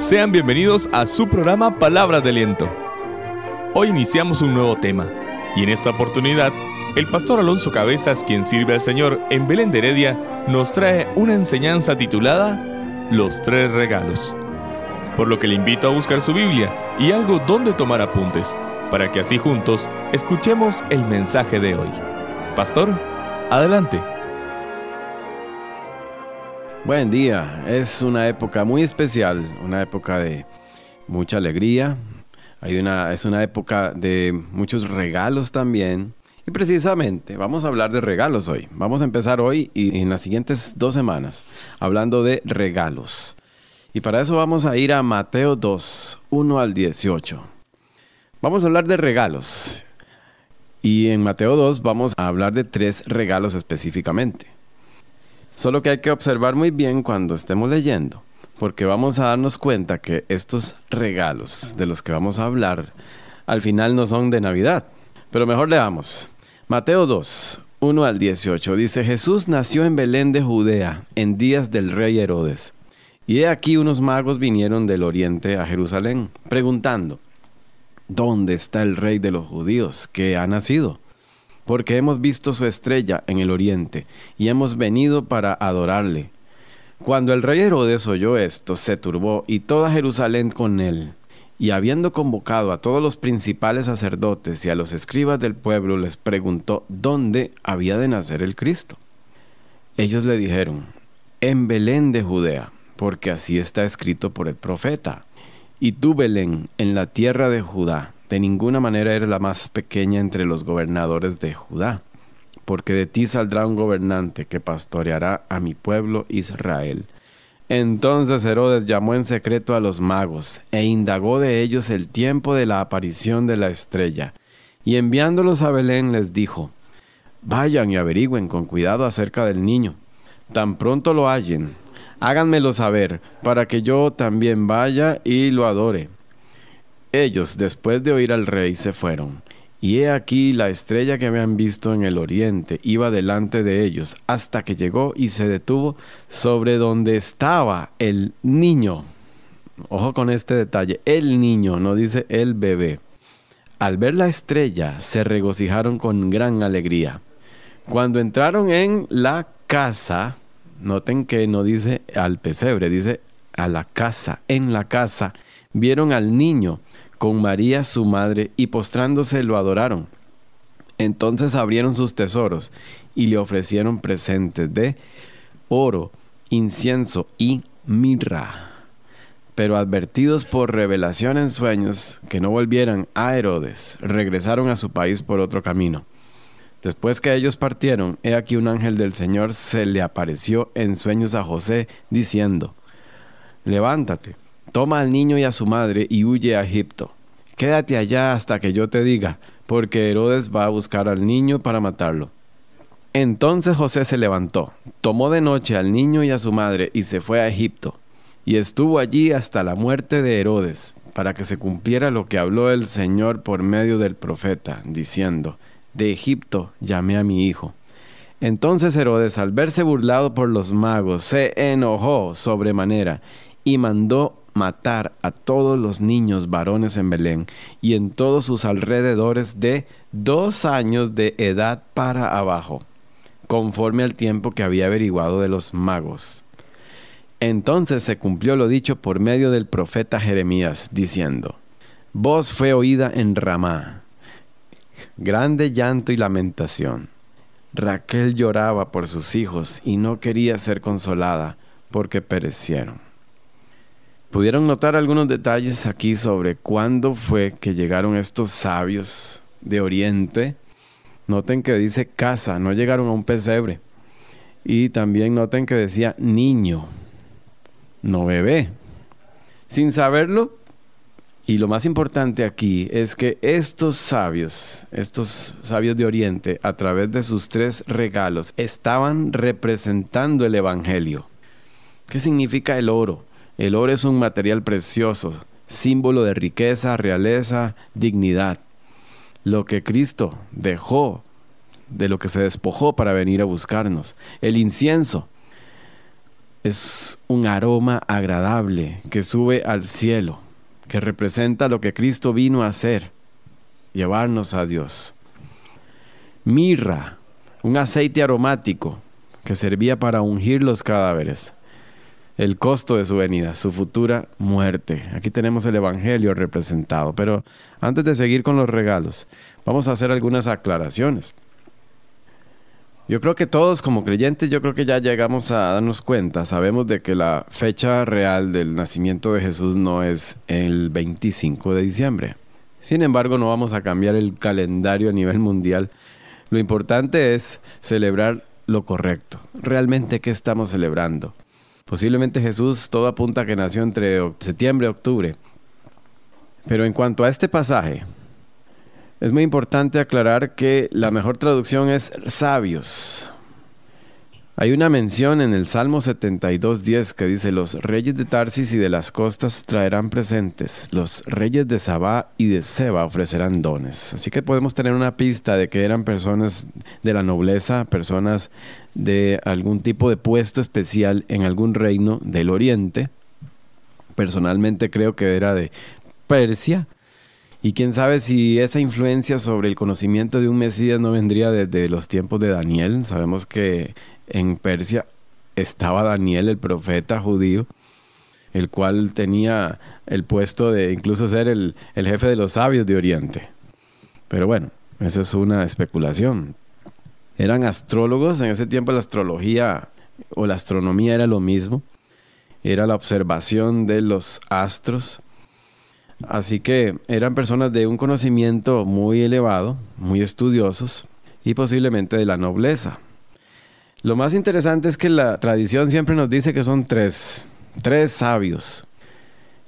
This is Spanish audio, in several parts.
Sean bienvenidos a su programa Palabras de Aliento. Hoy iniciamos un nuevo tema y en esta oportunidad el pastor Alonso Cabezas, quien sirve al Señor en Belén de Heredia, nos trae una enseñanza titulada Los tres regalos. Por lo que le invito a buscar su Biblia y algo donde tomar apuntes, para que así juntos escuchemos el mensaje de hoy. Pastor, adelante. Buen día, es una época muy especial, una época de mucha alegría, Hay una, es una época de muchos regalos también. Y precisamente vamos a hablar de regalos hoy. Vamos a empezar hoy y en las siguientes dos semanas hablando de regalos. Y para eso vamos a ir a Mateo 2, 1 al 18. Vamos a hablar de regalos. Y en Mateo 2 vamos a hablar de tres regalos específicamente. Solo que hay que observar muy bien cuando estemos leyendo, porque vamos a darnos cuenta que estos regalos de los que vamos a hablar al final no son de Navidad. Pero mejor leamos. Mateo 2, 1 al 18 dice, Jesús nació en Belén de Judea en días del rey Herodes. Y he aquí unos magos vinieron del oriente a Jerusalén, preguntando, ¿dónde está el rey de los judíos que ha nacido? Porque hemos visto su estrella en el oriente y hemos venido para adorarle. Cuando el rey Herodes oyó esto, se turbó y toda Jerusalén con él. Y habiendo convocado a todos los principales sacerdotes y a los escribas del pueblo, les preguntó dónde había de nacer el Cristo. Ellos le dijeron, en Belén de Judea, porque así está escrito por el profeta. Y tú, Belén, en la tierra de Judá, de ninguna manera eres la más pequeña entre los gobernadores de Judá, porque de ti saldrá un gobernante que pastoreará a mi pueblo Israel. Entonces Herodes llamó en secreto a los magos e indagó de ellos el tiempo de la aparición de la estrella, y enviándolos a Belén les dijo, Vayan y averigüen con cuidado acerca del niño. Tan pronto lo hallen, háganmelo saber, para que yo también vaya y lo adore. Ellos, después de oír al rey, se fueron. Y he aquí la estrella que habían visto en el oriente iba delante de ellos, hasta que llegó y se detuvo sobre donde estaba el niño. Ojo con este detalle, el niño, no dice el bebé. Al ver la estrella, se regocijaron con gran alegría. Cuando entraron en la casa, noten que no dice al pesebre, dice a la casa, en la casa, vieron al niño con María su madre y postrándose lo adoraron. Entonces abrieron sus tesoros y le ofrecieron presentes de oro, incienso y mirra. Pero advertidos por revelación en sueños que no volvieran a Herodes, regresaron a su país por otro camino. Después que ellos partieron, he aquí un ángel del Señor se le apareció en sueños a José, diciendo, Levántate Toma al niño y a su madre y huye a Egipto. Quédate allá hasta que yo te diga, porque Herodes va a buscar al niño para matarlo. Entonces José se levantó, tomó de noche al niño y a su madre y se fue a Egipto, y estuvo allí hasta la muerte de Herodes, para que se cumpliera lo que habló el Señor por medio del profeta, diciendo, De Egipto llamé a mi hijo. Entonces Herodes, al verse burlado por los magos, se enojó sobremanera y mandó matar a todos los niños varones en Belén y en todos sus alrededores de dos años de edad para abajo, conforme al tiempo que había averiguado de los magos. Entonces se cumplió lo dicho por medio del profeta Jeremías, diciendo, Voz fue oída en Ramá, grande llanto y lamentación. Raquel lloraba por sus hijos y no quería ser consolada porque perecieron. Pudieron notar algunos detalles aquí sobre cuándo fue que llegaron estos sabios de Oriente. Noten que dice casa, no llegaron a un pesebre. Y también noten que decía niño, no bebé. Sin saberlo, y lo más importante aquí es que estos sabios, estos sabios de Oriente, a través de sus tres regalos, estaban representando el Evangelio. ¿Qué significa el oro? El oro es un material precioso, símbolo de riqueza, realeza, dignidad. Lo que Cristo dejó, de lo que se despojó para venir a buscarnos. El incienso. es un aroma agradable que sube al cielo, que representa lo que Cristo vino a hacer, llevarnos a Dios. Mirra, un aceite aromático que servía para ungir los cadáveres. El costo de su venida, su futura muerte. Aquí tenemos el Evangelio representado. Pero antes de seguir con los regalos, vamos a hacer algunas aclaraciones. Yo creo que todos como creyentes, yo creo que ya llegamos a darnos cuenta, sabemos de que la fecha real del nacimiento de Jesús no es el 25 de diciembre. Sin embargo, no vamos a cambiar el calendario a nivel mundial. Lo importante es celebrar lo correcto. Realmente, ¿qué estamos celebrando? Posiblemente Jesús todo apunta a que nació entre septiembre y octubre. Pero en cuanto a este pasaje, es muy importante aclarar que la mejor traducción es sabios. Hay una mención en el Salmo 72.10 que dice, los reyes de Tarsis y de las costas traerán presentes, los reyes de Sabá y de Seba ofrecerán dones. Así que podemos tener una pista de que eran personas de la nobleza, personas de algún tipo de puesto especial en algún reino del oriente. Personalmente creo que era de Persia, y quién sabe si esa influencia sobre el conocimiento de un Mesías no vendría desde los tiempos de Daniel. Sabemos que en Persia estaba Daniel, el profeta judío, el cual tenía el puesto de incluso ser el, el jefe de los sabios de Oriente. Pero bueno, esa es una especulación. Eran astrólogos, en ese tiempo la astrología o la astronomía era lo mismo. Era la observación de los astros Así que eran personas de un conocimiento muy elevado, muy estudiosos y posiblemente de la nobleza. Lo más interesante es que la tradición siempre nos dice que son tres, tres sabios.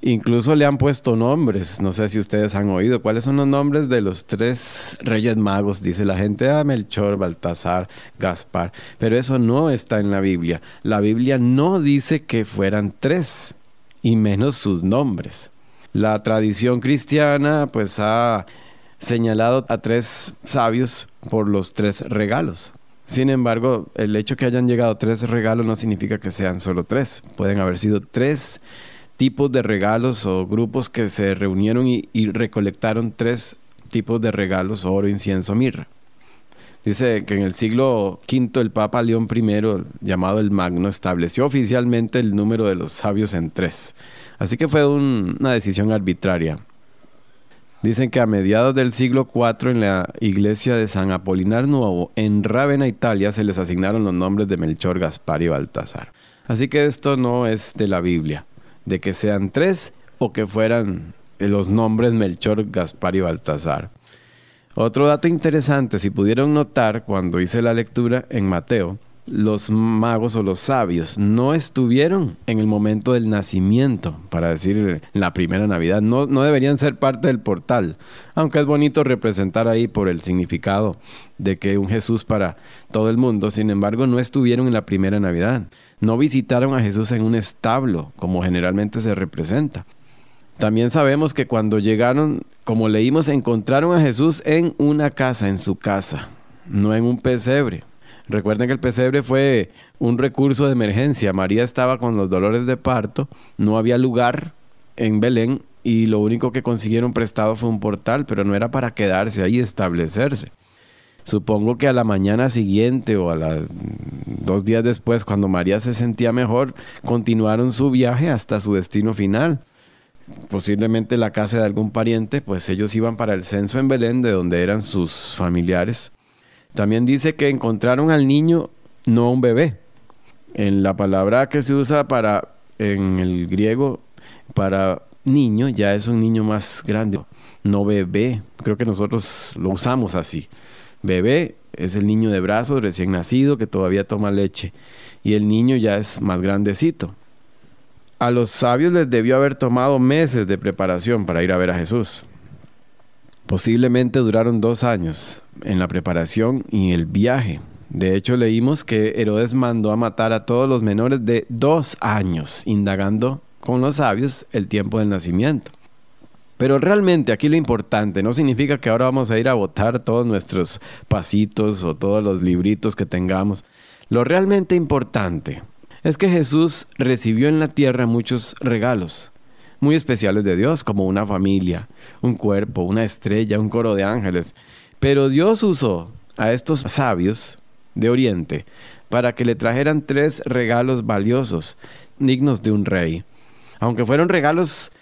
Incluso le han puesto nombres, no sé si ustedes han oído, cuáles son los nombres de los tres reyes magos, dice la gente, ah, Melchor, Baltasar, Gaspar, pero eso no está en la Biblia. La Biblia no dice que fueran tres, y menos sus nombres. La tradición cristiana pues ha señalado a tres sabios por los tres regalos. Sin embargo, el hecho que hayan llegado tres regalos no significa que sean solo tres. Pueden haber sido tres tipos de regalos o grupos que se reunieron y, recolectaron tres tipos de regalos, oro, incienso, mirra. Dice que en el siglo V el Papa León I, llamado el Magno, estableció oficialmente el número de los sabios en tres. Así que fue una decisión arbitraria. Dicen que a mediados del siglo IV en la iglesia de San Apolinar Nuevo, en Rávena, Italia, se les asignaron los nombres de Melchor, Gaspar y Baltasar. Así que esto no es de la Biblia, de que sean tres o que fueran los nombres Melchor, Gaspar y Baltasar. Otro dato interesante, si pudieron notar cuando hice la lectura en Mateo, los magos o los sabios no estuvieron en el momento del nacimiento, para decir la primera Navidad, no, no, deberían ser parte del portal, aunque es bonito representar ahí por el significado de que un Jesús para todo el mundo, sin embargo no estuvieron en la primera Navidad, no visitaron a Jesús en un establo, como generalmente se representa. También sabemos que cuando llegaron, como leímos, encontraron a Jesús en una casa, en su casa, no en un pesebre. Recuerden que el pesebre fue un recurso de emergencia. María estaba con los dolores de parto, no había lugar en Belén y lo único que consiguieron prestado fue un portal, pero no era para quedarse ahí, establecerse. Supongo que a la mañana siguiente o a las dos días después, cuando María se sentía mejor, continuaron su viaje hasta su destino final. Posiblemente la casa de algún pariente, pues ellos iban para el censo en Belén, de donde eran sus familiares. También dice que encontraron al niño, no a un bebé. En la palabra que se usa para, en el griego, para niño, ya es un niño más grande, no bebé. Creo que nosotros lo usamos así. Bebé es el niño de brazos recién nacido que todavía toma leche y el niño ya es más grandecito. A los sabios les debió haber tomado meses de preparación para ir a ver a Jesús. Posiblemente duraron dos años en la preparación y el viaje. De hecho, leímos que Herodes mandó a matar a todos los menores de dos años, indagando con los sabios el tiempo del nacimiento. Pero realmente aquí lo importante no significa que ahora vamos a ir a votar todos nuestros pasitos o todos los libritos que tengamos. Lo realmente importante es que Jesús recibió en la tierra muchos regalos muy especiales de Dios, como una familia, un cuerpo, una estrella, un coro de ángeles. Pero Dios usó a estos sabios de Oriente para que le trajeran tres regalos valiosos, dignos de un rey. Aunque fueron regalos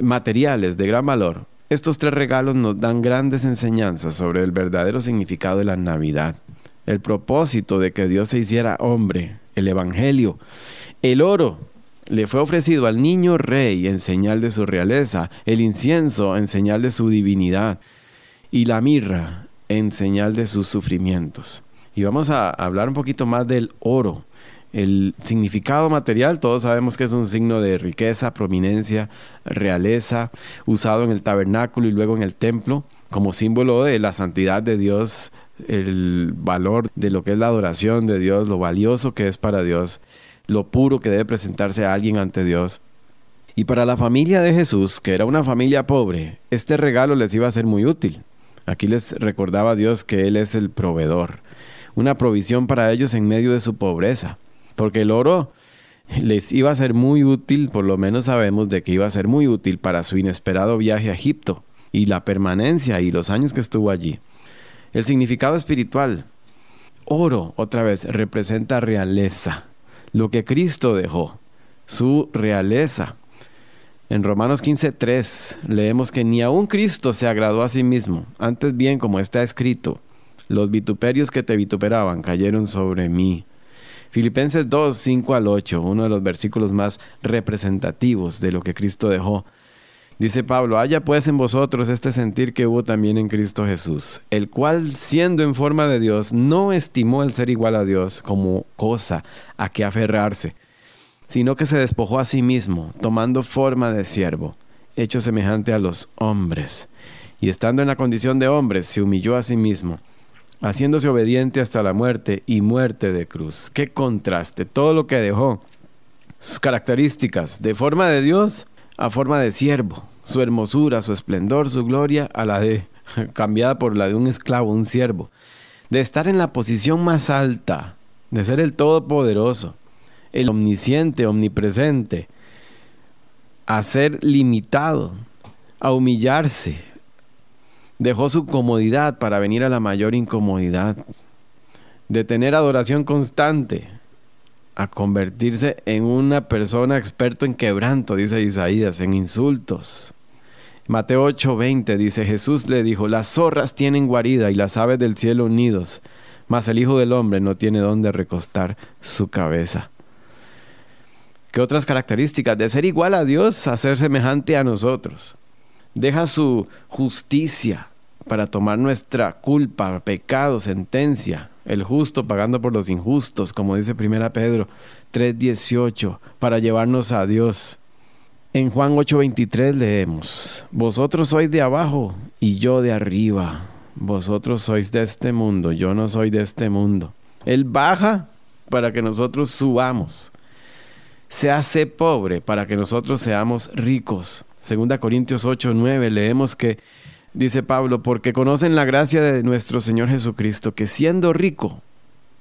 materiales de gran valor, estos tres regalos nos dan grandes enseñanzas sobre el verdadero significado de la Navidad, el propósito de que Dios se hiciera hombre, el Evangelio. El oro le fue ofrecido al niño rey en señal de su realeza, el incienso en señal de su divinidad y la mirra en señal de sus sufrimientos. Y vamos a hablar un poquito más del oro. El significado material, todos sabemos que es un signo de riqueza, prominencia, realeza, usado en el tabernáculo y luego en el templo, como símbolo de la santidad de Dios, el valor de lo que es la adoración de Dios, lo valioso que es para Dios, lo puro que debe presentarse a alguien ante Dios. Y para la familia de Jesús, que era una familia pobre, este regalo les iba a ser muy útil. Aquí les recordaba Dios que Él es el proveedor, una provisión para ellos en medio de su pobreza, porque el oro les iba a ser muy útil, por lo menos sabemos de que iba a ser muy útil para su inesperado viaje a Egipto y la permanencia y los años que estuvo allí. El significado espiritual. Oro, otra vez, representa realeza, lo que Cristo dejó, su realeza. En Romanos 15:3 leemos que ni aun Cristo se agradó a sí mismo, antes bien como está escrito, los vituperios que te vituperaban cayeron sobre mí. Filipenses 2, 5 al 8, uno de los versículos más representativos de lo que Cristo dejó. Dice Pablo, haya pues en vosotros este sentir que hubo también en Cristo Jesús, el cual siendo en forma de Dios, no estimó el ser igual a Dios como cosa a que aferrarse, sino que se despojó a sí mismo, tomando forma de siervo, hecho semejante a los hombres, y estando en la condición de hombre, se humilló a sí mismo, haciéndose obediente hasta la muerte y muerte de cruz. Qué contraste, todo lo que dejó, sus características de forma de Dios, a forma de siervo, su hermosura, su esplendor, su gloria, a la de cambiada por la de un esclavo, un siervo, de estar en la posición más alta, de ser el todopoderoso, el omnisciente, omnipresente, a ser limitado, a humillarse. Dejó su comodidad para venir a la mayor incomodidad, de tener adoración constante, a convertirse en una persona experto en quebranto, dice Isaías, en insultos. Mateo 8:20 dice, Jesús le dijo, las zorras tienen guarida y las aves del cielo nidos, mas el Hijo del Hombre no tiene dónde recostar su cabeza. ¿Qué otras características? De ser igual a Dios, a ser semejante a nosotros. Deja su justicia para tomar nuestra culpa, pecado, sentencia, el justo pagando por los injustos, como dice 1 Pedro 3:18, para llevarnos a Dios. En Juan 8:23 leemos, Vosotros sois de abajo y yo de arriba. Vosotros sois de este mundo, yo no soy de este mundo. Él baja para que nosotros subamos. Se hace pobre para que nosotros seamos ricos. Segunda Corintios 8:9 leemos que dice Pablo, porque conocen la gracia de nuestro Señor Jesucristo, que siendo rico,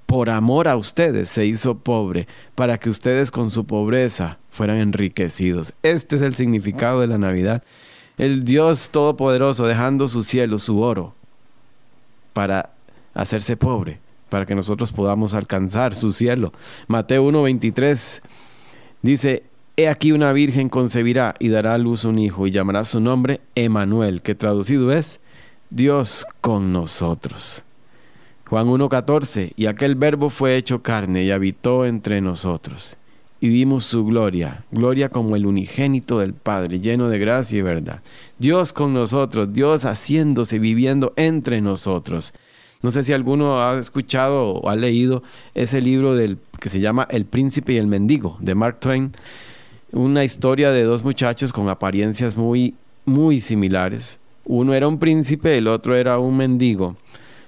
por amor a ustedes se hizo pobre, para que ustedes con su pobreza fueran enriquecidos. Este es el significado de la Navidad. El Dios Todopoderoso dejando su cielo, su oro, para hacerse pobre, para que nosotros podamos alcanzar su cielo. Mateo 1:23 dice, He aquí una virgen concebirá y dará a luz un hijo y llamará su nombre Emanuel, que traducido es Dios con nosotros. Juan 1.14, y aquel verbo fue hecho carne y habitó entre nosotros. Y vimos su gloria, gloria como el unigénito del Padre, lleno de gracia y verdad. Dios con nosotros, Dios haciéndose, viviendo entre nosotros. No sé si alguno ha escuchado o ha leído ese libro del, que se llama El príncipe y el mendigo, de Mark Twain una historia de dos muchachos con apariencias muy, muy similares. Uno era un príncipe, el otro era un mendigo.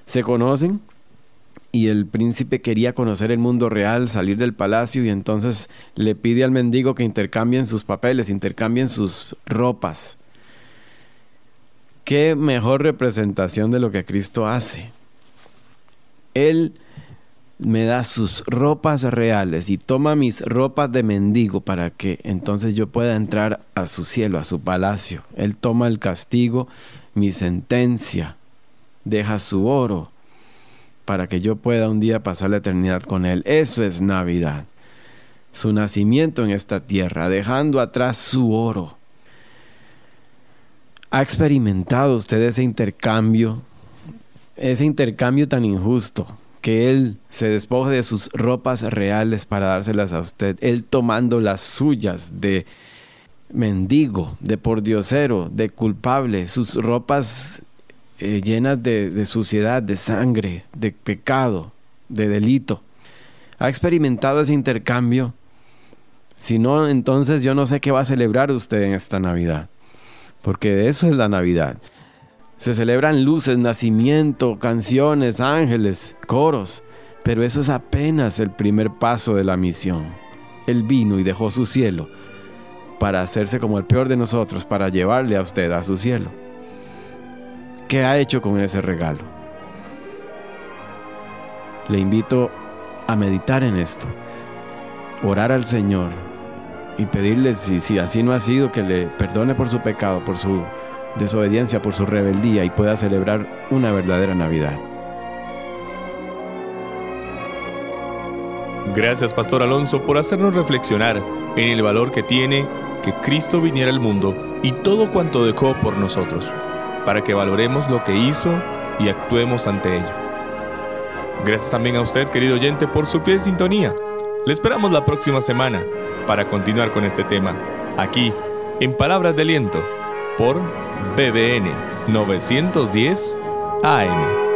Se conocen y el príncipe quería conocer el mundo real, salir del palacio y entonces le pide al mendigo que intercambien sus papeles, intercambien sus ropas. Qué mejor representación de lo que Cristo hace. Él me da sus ropas reales y toma mis ropas de mendigo para que entonces yo pueda entrar a su cielo, a su palacio. Él toma el castigo, mi sentencia, deja su oro para que yo pueda un día pasar la eternidad con Él. Eso es Navidad. Su nacimiento en esta tierra, dejando atrás su oro. ¿Ha experimentado usted ese intercambio? Ese intercambio tan injusto que Él se despoje de sus ropas reales para dárselas a usted, Él tomando las suyas de mendigo, de pordiosero, de culpable, sus ropas eh, llenas de, de suciedad, de sangre, de pecado, de delito. ¿Ha experimentado ese intercambio? Si no, entonces yo no sé qué va a celebrar usted en esta Navidad, porque eso es la Navidad. Se celebran luces, nacimiento, canciones, ángeles, coros, pero eso es apenas el primer paso de la misión. Él vino y dejó su cielo para hacerse como el peor de nosotros, para llevarle a usted a su cielo. ¿Qué ha hecho con ese regalo? Le invito a meditar en esto, orar al Señor y pedirle, si, si así no ha sido, que le perdone por su pecado, por su desobediencia, por su rebeldía y pueda celebrar una verdadera Navidad. Gracias, Pastor Alonso, por hacernos reflexionar en el valor que tiene que Cristo viniera al mundo y todo cuanto dejó por nosotros, para que valoremos lo que hizo y actuemos ante ello. Gracias también a usted, querido oyente, por su fiel sintonía. Le esperamos la próxima semana para continuar con este tema, aquí, en Palabras de Aliento, por BBN 910 AM.